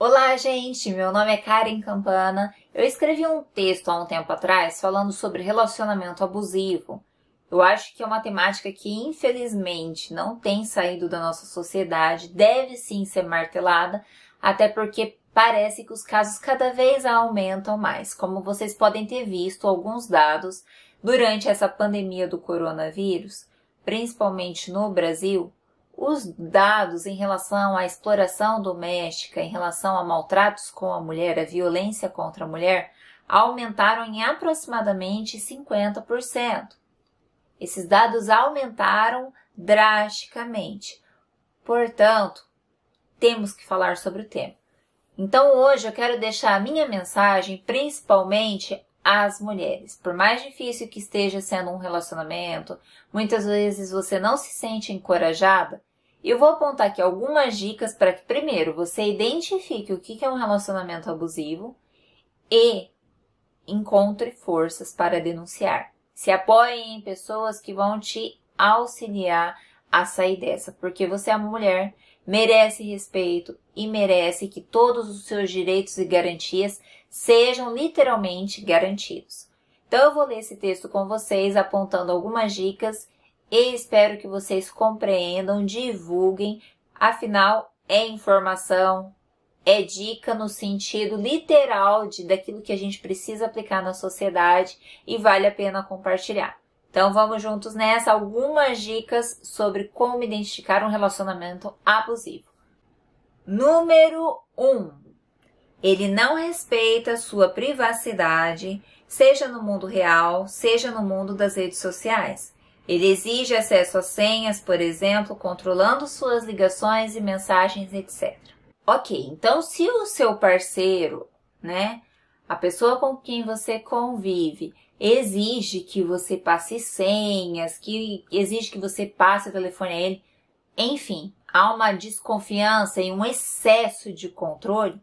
Olá, gente! Meu nome é Karen Campana. Eu escrevi um texto há um tempo atrás falando sobre relacionamento abusivo. Eu acho que é uma temática que, infelizmente, não tem saído da nossa sociedade, deve sim ser martelada, até porque parece que os casos cada vez aumentam mais. Como vocês podem ter visto alguns dados durante essa pandemia do coronavírus, principalmente no Brasil, os dados em relação à exploração doméstica, em relação a maltratos com a mulher, a violência contra a mulher, aumentaram em aproximadamente 50%. Esses dados aumentaram drasticamente. Portanto, temos que falar sobre o tema. Então, hoje eu quero deixar a minha mensagem principalmente às mulheres. Por mais difícil que esteja sendo um relacionamento, muitas vezes você não se sente encorajada, eu vou apontar aqui algumas dicas para que, primeiro, você identifique o que é um relacionamento abusivo e encontre forças para denunciar. Se apoie em pessoas que vão te auxiliar a sair dessa, porque você é uma mulher, merece respeito e merece que todos os seus direitos e garantias sejam literalmente garantidos. Então eu vou ler esse texto com vocês apontando algumas dicas e espero que vocês compreendam, divulguem, afinal é informação, é dica no sentido literal de daquilo que a gente precisa aplicar na sociedade e vale a pena compartilhar. Então vamos juntos nessa algumas dicas sobre como identificar um relacionamento abusivo. Número 1. Um, ele não respeita sua privacidade, seja no mundo real, seja no mundo das redes sociais. Ele exige acesso às senhas, por exemplo, controlando suas ligações e mensagens, etc. Ok, então se o seu parceiro, né, a pessoa com quem você convive, exige que você passe senhas, que exige que você passe o telefone a ele, enfim, há uma desconfiança e um excesso de controle,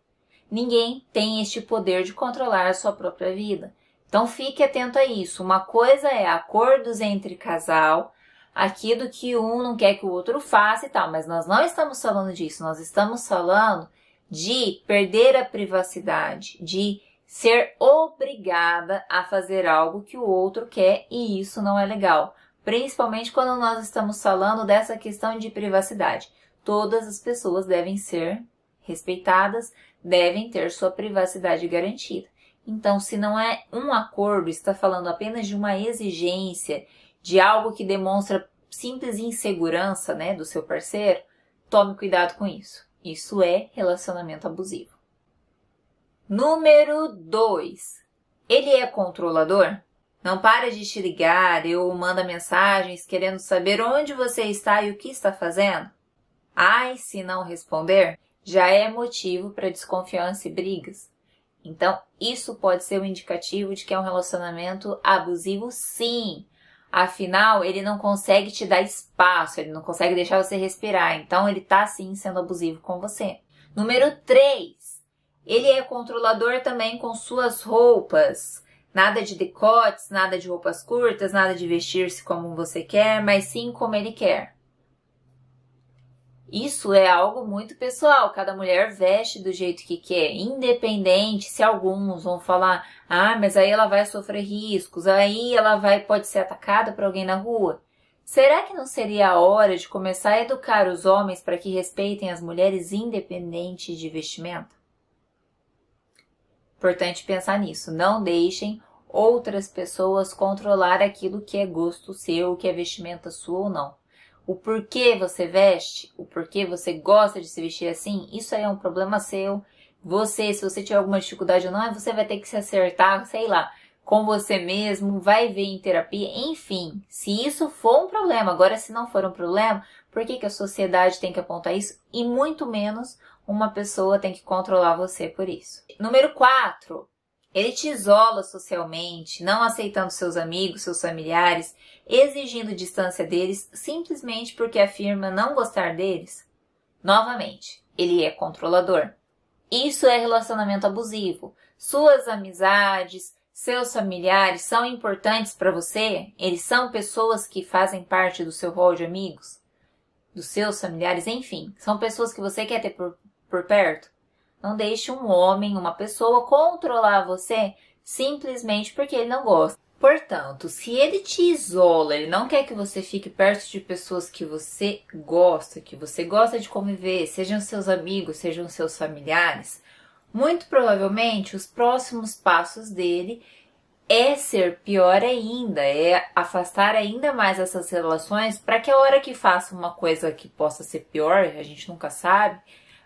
ninguém tem este poder de controlar a sua própria vida. Então fique atento a isso. Uma coisa é acordos entre casal, aquilo que um não quer que o outro faça e tal, mas nós não estamos falando disso. Nós estamos falando de perder a privacidade, de ser obrigada a fazer algo que o outro quer e isso não é legal. Principalmente quando nós estamos falando dessa questão de privacidade. Todas as pessoas devem ser respeitadas, devem ter sua privacidade garantida. Então, se não é um acordo, está falando apenas de uma exigência, de algo que demonstra simples insegurança, né, do seu parceiro, tome cuidado com isso. Isso é relacionamento abusivo. Número 2. Ele é controlador? Não para de te ligar ou manda mensagens querendo saber onde você está e o que está fazendo? Ai, se não responder, já é motivo para desconfiança e brigas. Então, isso pode ser um indicativo de que é um relacionamento abusivo, sim. Afinal, ele não consegue te dar espaço, ele não consegue deixar você respirar. Então, ele tá sim sendo abusivo com você. Número 3. Ele é controlador também com suas roupas. Nada de decotes, nada de roupas curtas, nada de vestir-se como você quer, mas sim como ele quer. Isso é algo muito pessoal, cada mulher veste do jeito que quer, independente se alguns vão falar: "Ah, mas aí ela vai sofrer riscos, aí ela vai pode ser atacada por alguém na rua". Será que não seria a hora de começar a educar os homens para que respeitem as mulheres independente de vestimenta? Importante pensar nisso, não deixem outras pessoas controlar aquilo que é gosto seu, que é vestimenta sua ou não o porquê você veste, o porquê você gosta de se vestir assim, isso aí é um problema seu. Você, se você tiver alguma dificuldade ou não, você vai ter que se acertar, sei lá, com você mesmo, vai ver em terapia, enfim. Se isso for um problema, agora se não for um problema, por que, que a sociedade tem que apontar isso? E muito menos uma pessoa tem que controlar você por isso. Número 4. Ele te isola socialmente, não aceitando seus amigos, seus familiares, exigindo distância deles simplesmente porque afirma não gostar deles. Novamente, ele é controlador. Isso é relacionamento abusivo. Suas amizades, seus familiares são importantes para você? Eles são pessoas que fazem parte do seu rol de amigos? Dos seus familiares, enfim, são pessoas que você quer ter por, por perto? Não deixe um homem, uma pessoa controlar você simplesmente porque ele não gosta. Portanto, se ele te isola, ele não quer que você fique perto de pessoas que você gosta, que você gosta de conviver, sejam seus amigos, sejam seus familiares, muito provavelmente os próximos passos dele é ser pior ainda, é afastar ainda mais essas relações para que a hora que faça uma coisa que possa ser pior, a gente nunca sabe,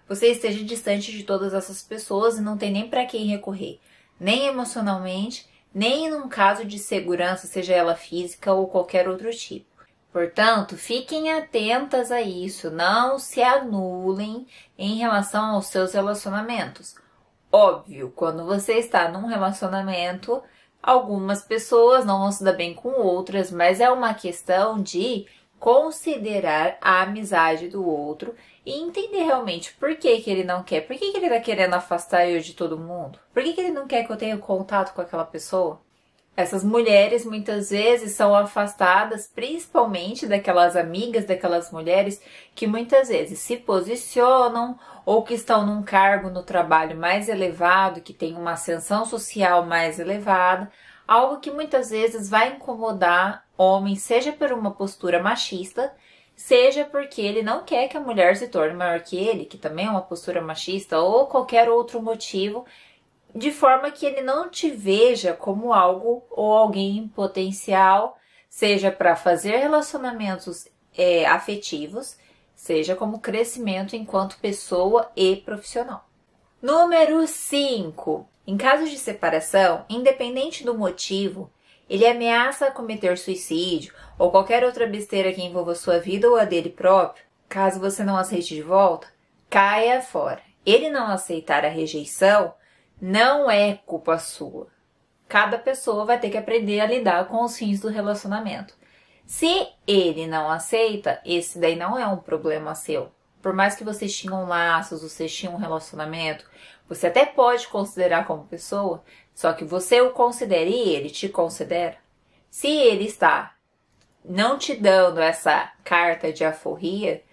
você esteja distante de todas essas pessoas e não tem nem para quem recorrer, nem emocionalmente, nem num caso de segurança, seja ela física ou qualquer outro tipo. Portanto, fiquem atentas a isso, não se anulem em relação aos seus relacionamentos. Óbvio, quando você está num relacionamento, algumas pessoas não vão se dar bem com outras, mas é uma questão de considerar a amizade do outro e entender realmente por que, que ele não quer, por que, que ele tá querendo afastar eu de todo mundo, por que, que ele não quer que eu tenha contato com aquela pessoa. Essas mulheres muitas vezes são afastadas principalmente daquelas amigas, daquelas mulheres que muitas vezes se posicionam ou que estão num cargo no trabalho mais elevado, que tem uma ascensão social mais elevada, algo que muitas vezes vai incomodar homens, seja por uma postura machista, seja porque ele não quer que a mulher se torne maior que ele, que também é uma postura machista, ou qualquer outro motivo de forma que ele não te veja como algo ou alguém potencial, seja para fazer relacionamentos é, afetivos, seja como crescimento enquanto pessoa e profissional. Número 5. Em caso de separação, independente do motivo, ele ameaça cometer suicídio ou qualquer outra besteira que envolva sua vida ou a dele próprio, caso você não aceite de volta, caia fora. Ele não aceitar a rejeição não é culpa sua. Cada pessoa vai ter que aprender a lidar com os fins do relacionamento. Se ele não aceita, esse daí não é um problema seu. Por mais que vocês tinham laços, vocês tinham um relacionamento, você até pode considerar como pessoa, só que você o considera e ele te considera. Se ele está não te dando essa carta de aforria,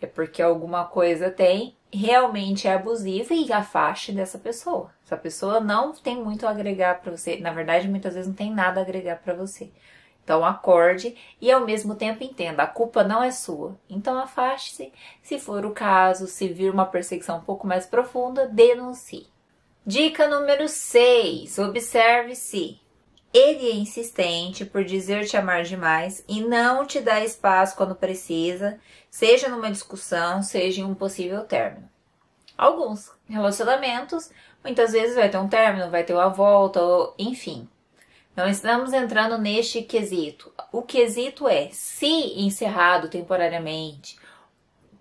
é porque alguma coisa tem realmente é abusiva e afaste dessa pessoa. Essa pessoa não tem muito a agregar para você, na verdade, muitas vezes não tem nada a agregar para você. Então acorde e ao mesmo tempo entenda, a culpa não é sua. Então afaste-se, se for o caso, se vir uma perseguição um pouco mais profunda, denuncie. Dica número 6: observe se ele é insistente por dizer te amar demais e não te dá espaço quando precisa, seja numa discussão, seja em um possível término. Alguns relacionamentos, muitas vezes vai ter um término, vai ter uma volta, enfim. Não estamos entrando neste quesito. O quesito é, se encerrado temporariamente,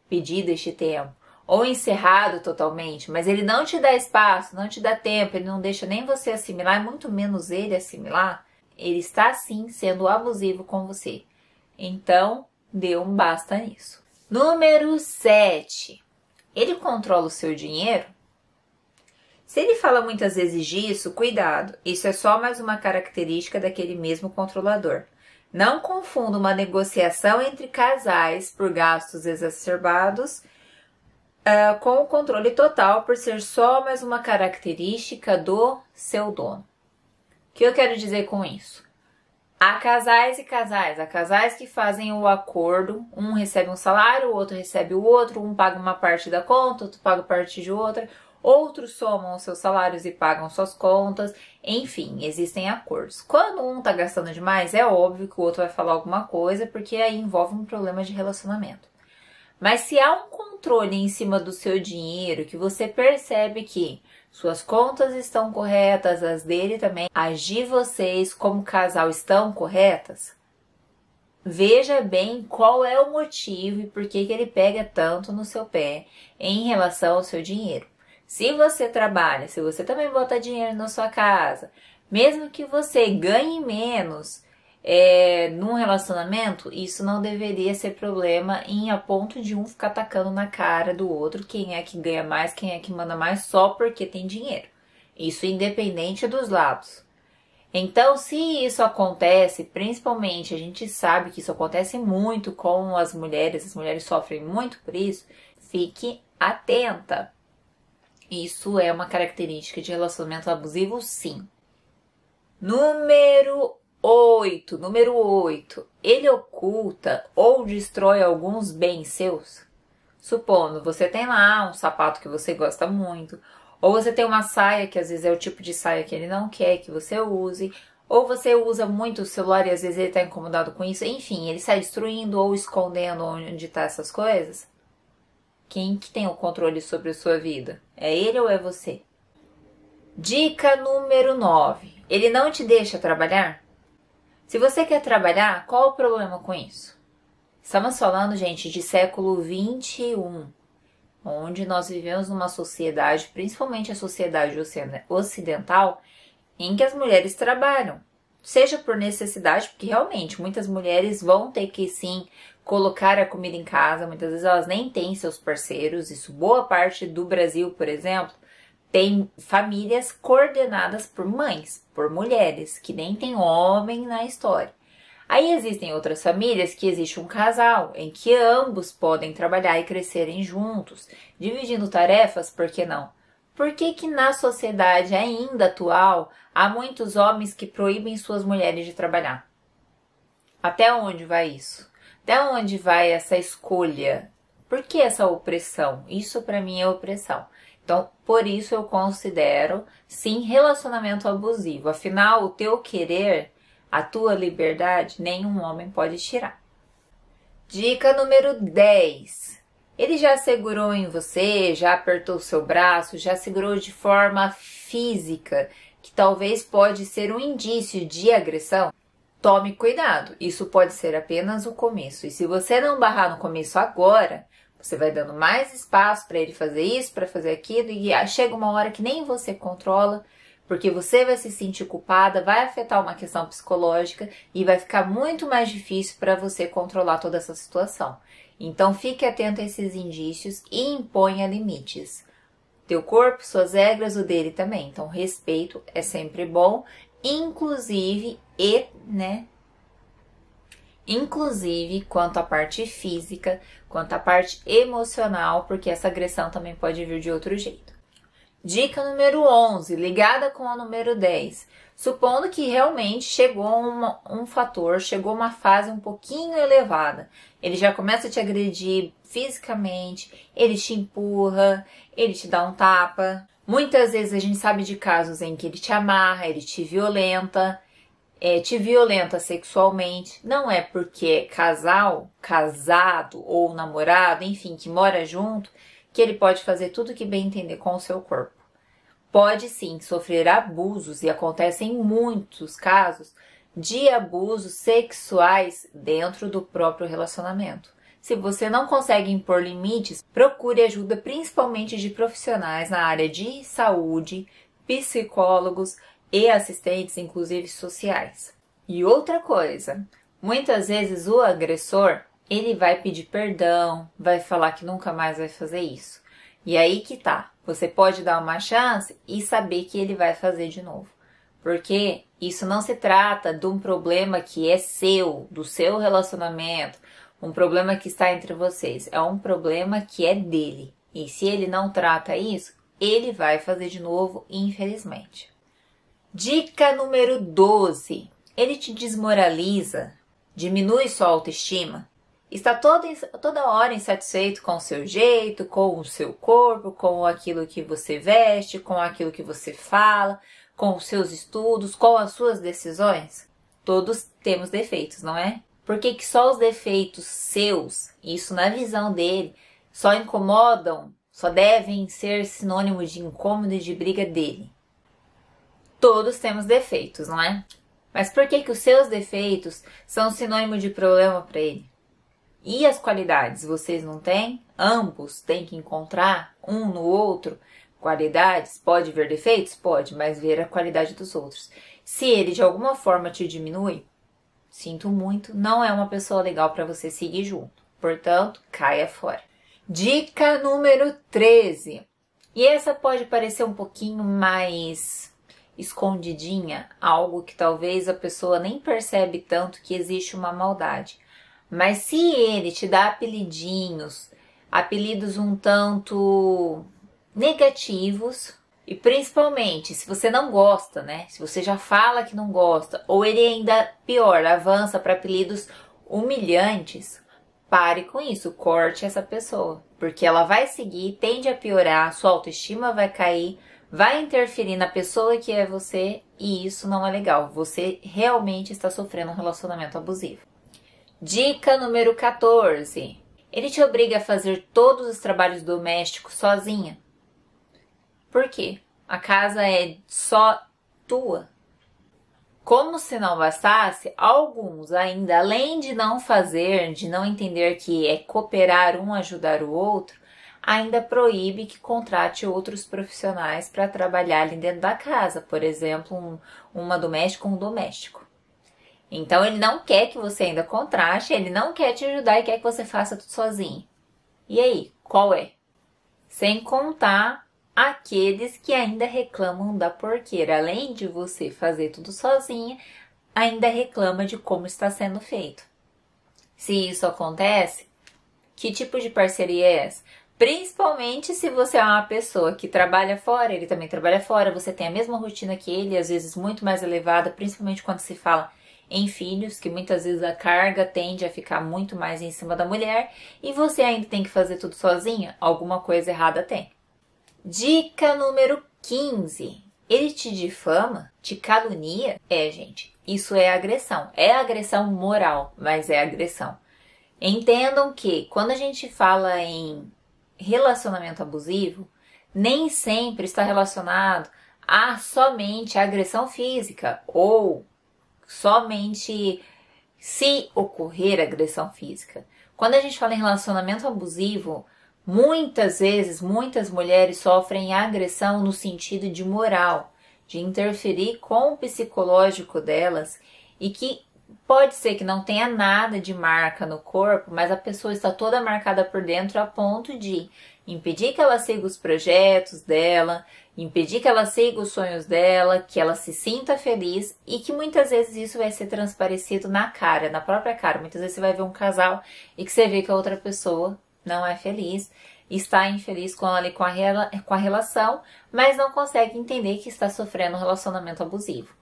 pedido este tempo, ou encerrado totalmente, mas ele não te dá espaço, não te dá tempo, ele não deixa nem você assimilar, muito menos ele assimilar, ele está sim sendo abusivo com você. Então, dê um basta nisso. Número 7. Ele controla o seu dinheiro? Se ele fala muitas vezes disso, cuidado, isso é só mais uma característica daquele mesmo controlador. Não confunda uma negociação entre casais por gastos exacerbados uh, com o controle total por ser só mais uma característica do seu dono. O que eu quero dizer com isso? Há casais e casais, há casais que fazem o acordo, um recebe um salário, o outro recebe o outro, um paga uma parte da conta, outro paga parte de outra, outros somam seus salários e pagam suas contas, enfim, existem acordos. Quando um tá gastando demais, é óbvio que o outro vai falar alguma coisa, porque aí envolve um problema de relacionamento. Mas se há um controle em cima do seu dinheiro, que você percebe que suas contas estão corretas, as dele também, as de vocês como casal estão corretas, veja bem qual é o motivo e por que, que ele pega tanto no seu pé em relação ao seu dinheiro. Se você trabalha, se você também bota dinheiro na sua casa, mesmo que você ganhe menos, é, num relacionamento, isso não deveria ser problema em a ponto de um ficar atacando na cara do outro quem é que ganha mais, quem é que manda mais só porque tem dinheiro. Isso independente dos lados. Então, se isso acontece, principalmente a gente sabe que isso acontece muito com as mulheres, as mulheres sofrem muito por isso, fique atenta. Isso é uma característica de relacionamento abusivo, sim. Número 8. Número 8. Ele oculta ou destrói alguns bens seus? Supondo, você tem lá um sapato que você gosta muito, ou você tem uma saia que às vezes é o tipo de saia que ele não quer que você use, ou você usa muito o celular e às vezes ele está incomodado com isso. Enfim, ele sai destruindo ou escondendo onde está essas coisas. Quem que tem o controle sobre a sua vida? É ele ou é você? Dica número 9. Ele não te deixa trabalhar? Se você quer trabalhar, qual o problema com isso? Estamos falando, gente, de século 21, onde nós vivemos numa sociedade, principalmente a sociedade ocidental, em que as mulheres trabalham. Seja por necessidade, porque realmente muitas mulheres vão ter que sim colocar a comida em casa, muitas vezes elas nem têm seus parceiros. Isso, boa parte do Brasil, por exemplo, tem famílias coordenadas por mães, por mulheres, que nem tem homem na história. Aí existem outras famílias que existe um casal em que ambos podem trabalhar e crescerem juntos, dividindo tarefas, por que não? Por que, que na sociedade ainda atual há muitos homens que proíbem suas mulheres de trabalhar? Até onde vai isso? Até onde vai essa escolha? Por que essa opressão? Isso para mim é opressão. Então, por isso eu considero sim relacionamento abusivo. Afinal, o teu querer, a tua liberdade, nenhum homem pode tirar. Dica número 10. Ele já segurou em você, já apertou seu braço, já segurou de forma física, que talvez pode ser um indício de agressão. Tome cuidado, isso pode ser apenas o começo. E se você não barrar no começo agora, você vai dando mais espaço para ele fazer isso, para fazer aquilo, e chega uma hora que nem você controla, porque você vai se sentir culpada, vai afetar uma questão psicológica e vai ficar muito mais difícil para você controlar toda essa situação. Então fique atento a esses indícios e imponha limites. Teu corpo, suas regras, o dele também. Então respeito é sempre bom, inclusive e, né? Inclusive quanto à parte física, quanto à parte emocional, porque essa agressão também pode vir de outro jeito. Dica número 11, ligada com a número 10. Supondo que realmente chegou uma, um fator, chegou uma fase um pouquinho elevada. Ele já começa a te agredir fisicamente, ele te empurra, ele te dá um tapa. Muitas vezes a gente sabe de casos em que ele te amarra, ele te violenta, é, te violenta sexualmente. Não é porque é casal, casado ou namorado, enfim, que mora junto, que ele pode fazer tudo que bem entender com o seu corpo pode sim sofrer abusos e acontecem muitos casos de abusos sexuais dentro do próprio relacionamento. Se você não consegue impor limites, procure ajuda principalmente de profissionais na área de saúde, psicólogos e assistentes, inclusive sociais. E outra coisa, muitas vezes o agressor, ele vai pedir perdão, vai falar que nunca mais vai fazer isso. E aí que tá. Você pode dar uma chance e saber que ele vai fazer de novo. Porque isso não se trata de um problema que é seu, do seu relacionamento, um problema que está entre vocês. É um problema que é dele. E se ele não trata isso, ele vai fazer de novo, infelizmente. Dica número 12. Ele te desmoraliza, diminui sua autoestima, está toda, toda hora insatisfeito com o seu jeito, com o seu corpo, com aquilo que você veste, com aquilo que você fala, com os seus estudos, com as suas decisões? Todos temos defeitos, não é? Por que, que só os defeitos seus, isso na visão dele, só incomodam, só devem ser sinônimo de incômodo e de briga dele? Todos temos defeitos, não é? Mas por que, que os seus defeitos são sinônimo de problema para ele? E as qualidades vocês não têm? Ambos têm que encontrar um no outro qualidades. Pode ver defeitos? Pode, mas ver a qualidade dos outros. Se ele de alguma forma te diminui, sinto muito, não é uma pessoa legal para você seguir junto. Portanto, caia fora. Dica número 13. E essa pode parecer um pouquinho mais escondidinha, algo que talvez a pessoa nem percebe tanto que existe uma maldade. Mas se ele te dá apelidinhos, apelidos um tanto negativos e principalmente se você não gosta, né? Se você já fala que não gosta, ou ele ainda pior, avança para apelidos humilhantes, pare com isso, corte essa pessoa, porque ela vai seguir, tende a piorar, sua autoestima vai cair, vai interferir na pessoa que é você e isso não é legal. Você realmente está sofrendo um relacionamento abusivo. Dica número 14. Ele te obriga a fazer todos os trabalhos domésticos sozinha. Por quê? A casa é só tua. Como se não bastasse, alguns ainda, além de não fazer, de não entender que é cooperar um ajudar o outro, ainda proíbe que contrate outros profissionais para trabalhar ali dentro da casa, por exemplo, um, uma doméstica ou um doméstico. Então ele não quer que você ainda contrate, ele não quer te ajudar e quer que você faça tudo sozinho. E aí, qual é? Sem contar aqueles que ainda reclamam da porqueira. Além de você fazer tudo sozinha, ainda reclama de como está sendo feito. Se isso acontece, que tipo de parceria é essa? Principalmente se você é uma pessoa que trabalha fora, ele também trabalha fora, você tem a mesma rotina que ele, às vezes muito mais elevada, principalmente quando se fala em filhos, que muitas vezes a carga tende a ficar muito mais em cima da mulher, e você ainda tem que fazer tudo sozinha, alguma coisa errada tem. Dica número 15. Ele te difama? Te calunia? É, gente, isso é agressão. É agressão moral, mas é agressão. Entendam que quando a gente fala em relacionamento abusivo, nem sempre está relacionado a somente agressão física ou somente se ocorrer agressão física. Quando a gente fala em relacionamento abusivo, Muitas vezes, muitas mulheres sofrem agressão no sentido de moral, de interferir com o psicológico delas e que pode ser que não tenha nada de marca no corpo, mas a pessoa está toda marcada por dentro a ponto de impedir que ela siga os projetos dela, impedir que ela siga os sonhos dela, que ela se sinta feliz e que muitas vezes isso vai ser transparecido na cara, na própria cara. Muitas vezes você vai ver um casal e que você vê que a outra pessoa não é feliz, está infeliz com, com, a, com a relação, mas não consegue entender que está sofrendo um relacionamento abusivo.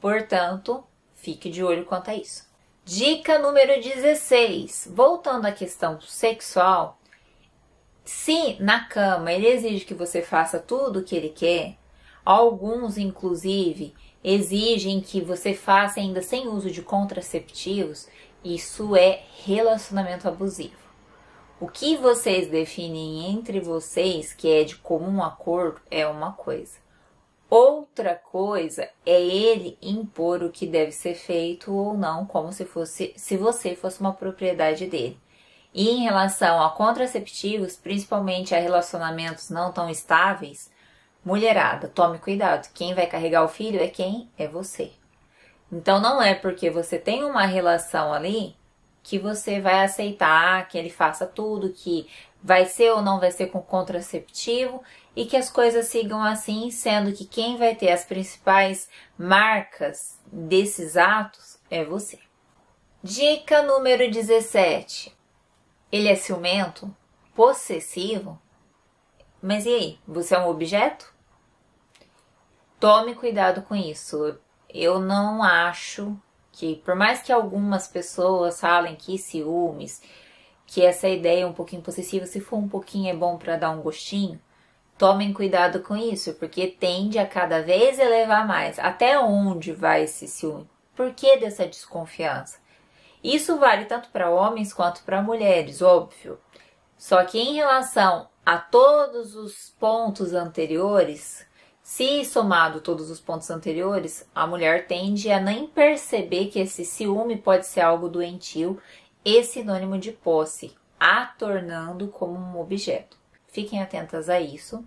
Portanto, fique de olho quanto a isso. Dica número 16. Voltando à questão sexual, se na cama ele exige que você faça tudo o que ele quer, alguns inclusive exigem que você faça ainda sem uso de contraceptivos, isso é relacionamento abusivo. O que vocês definem entre vocês, que é de comum acordo, é uma coisa. Outra coisa é ele impor o que deve ser feito ou não, como se fosse se você fosse uma propriedade dele. E em relação a contraceptivos, principalmente a relacionamentos não tão estáveis, mulherada, tome cuidado. Quem vai carregar o filho é quem? É você. Então não é porque você tem uma relação ali que você vai aceitar que ele faça tudo, que vai ser ou não vai ser com contraceptivo e que as coisas sigam assim, sendo que quem vai ter as principais marcas desses atos é você. Dica número 17. Ele é ciumento? Possessivo? Mas e aí? Você é um objeto? Tome cuidado com isso. Eu não acho que por mais que algumas pessoas falem que ciúmes, que essa ideia é um pouquinho possessiva, se for um pouquinho é bom para dar um gostinho, tomem cuidado com isso, porque tende a cada vez elevar mais. Até onde vai esse ciúme? Por que dessa desconfiança? Isso vale tanto para homens quanto para mulheres, óbvio. Só que em relação a todos os pontos anteriores, se somado todos os pontos anteriores, a mulher tende a nem perceber que esse ciúme pode ser algo doentio e sinônimo de posse, a tornando como um objeto. Fiquem atentas a isso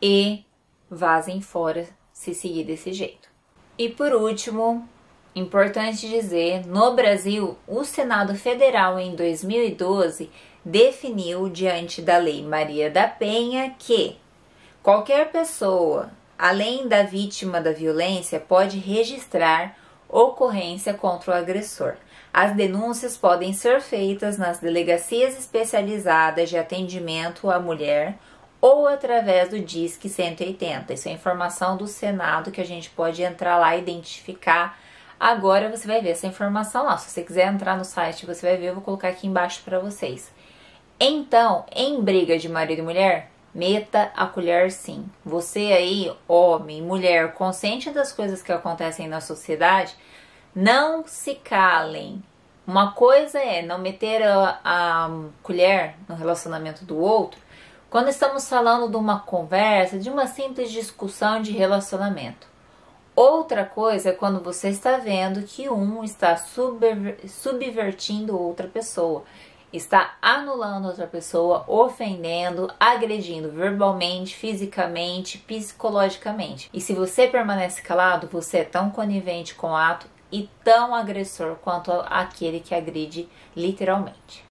e vazem fora se seguir desse jeito. E por último, importante dizer, no Brasil, o Senado Federal em 2012 definiu diante da Lei Maria da Penha que Qualquer pessoa, além da vítima da violência, pode registrar ocorrência contra o agressor. As denúncias podem ser feitas nas delegacias especializadas de atendimento à mulher ou através do Disque 180. Isso é informação do Senado que a gente pode entrar lá e identificar. Agora você vai ver essa informação lá. Se você quiser entrar no site, você vai ver, eu vou colocar aqui embaixo para vocês. Então, em briga de marido e mulher, meta a colher sim. Você aí, homem, mulher, consciente das coisas que acontecem na sociedade, não se calem. Uma coisa é não meter a, a colher no relacionamento do outro quando estamos falando de uma conversa, de uma simples discussão de relacionamento. Outra coisa é quando você está vendo que um está subvertindo outra pessoa, está anulando outra pessoa, ofendendo, agredindo verbalmente, fisicamente, psicologicamente. E se você permanece calado, você é tão conivente com o ato e tão agressor quanto aquele que agride literalmente.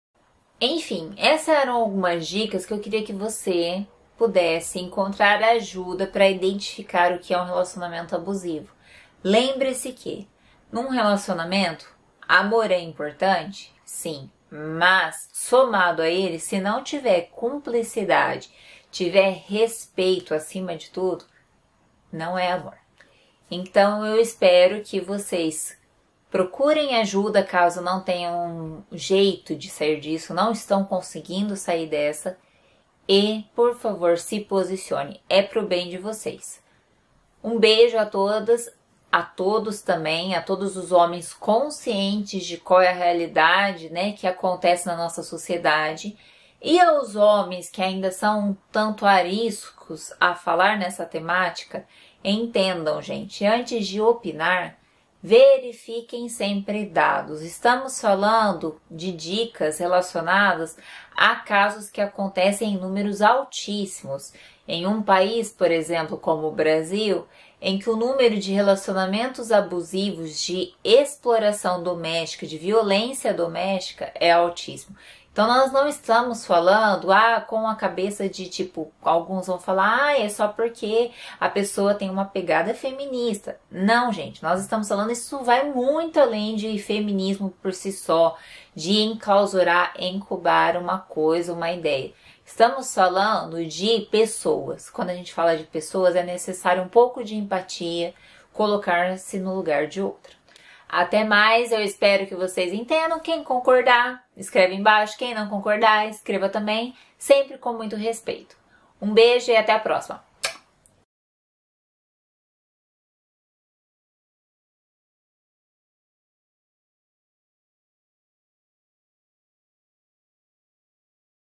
Enfim, essas eram algumas dicas que eu queria que você pudesse encontrar ajuda para identificar o que é um relacionamento abusivo. Lembre-se que num relacionamento, amor é importante? Sim, mas somado a ele, se não tiver cumplicidade, tiver respeito acima de tudo, não é amor. Então eu espero que vocês procurem ajuda caso não tenham um jeito de sair disso, não estão conseguindo sair dessa. E, por favor, se posicione. É pro bem de vocês. Um beijo a todas, a todos também, a todos os homens conscientes de qual é a realidade, né, que acontece na nossa sociedade. E aos homens que ainda são um tanto ariscos a falar nessa temática, Entendam, gente, antes de opinar, verifiquem sempre dados. Estamos falando de dicas relacionadas a casos que acontecem em números altíssimos. Em um país, por exemplo, como o Brasil, em que o número de relacionamentos abusivos, de exploração doméstica, de violência doméstica é altíssimo. Então nós não estamos falando ah, com a cabeça de tipo, alguns vão falar, ah, é só porque a pessoa tem uma pegada feminista. Não, gente, nós estamos falando, isso vai muito além de feminismo por si só, de enclausurar, incubar uma coisa, uma ideia. Estamos falando de pessoas. Quando a gente fala de pessoas, é necessário um pouco de empatia, colocar-se no lugar de outra. Até mais, eu espero que vocês entendam. Quem concordar, escreve embaixo. Quem não concordar, escreva também, sempre com muito respeito. Um beijo e até a próxima!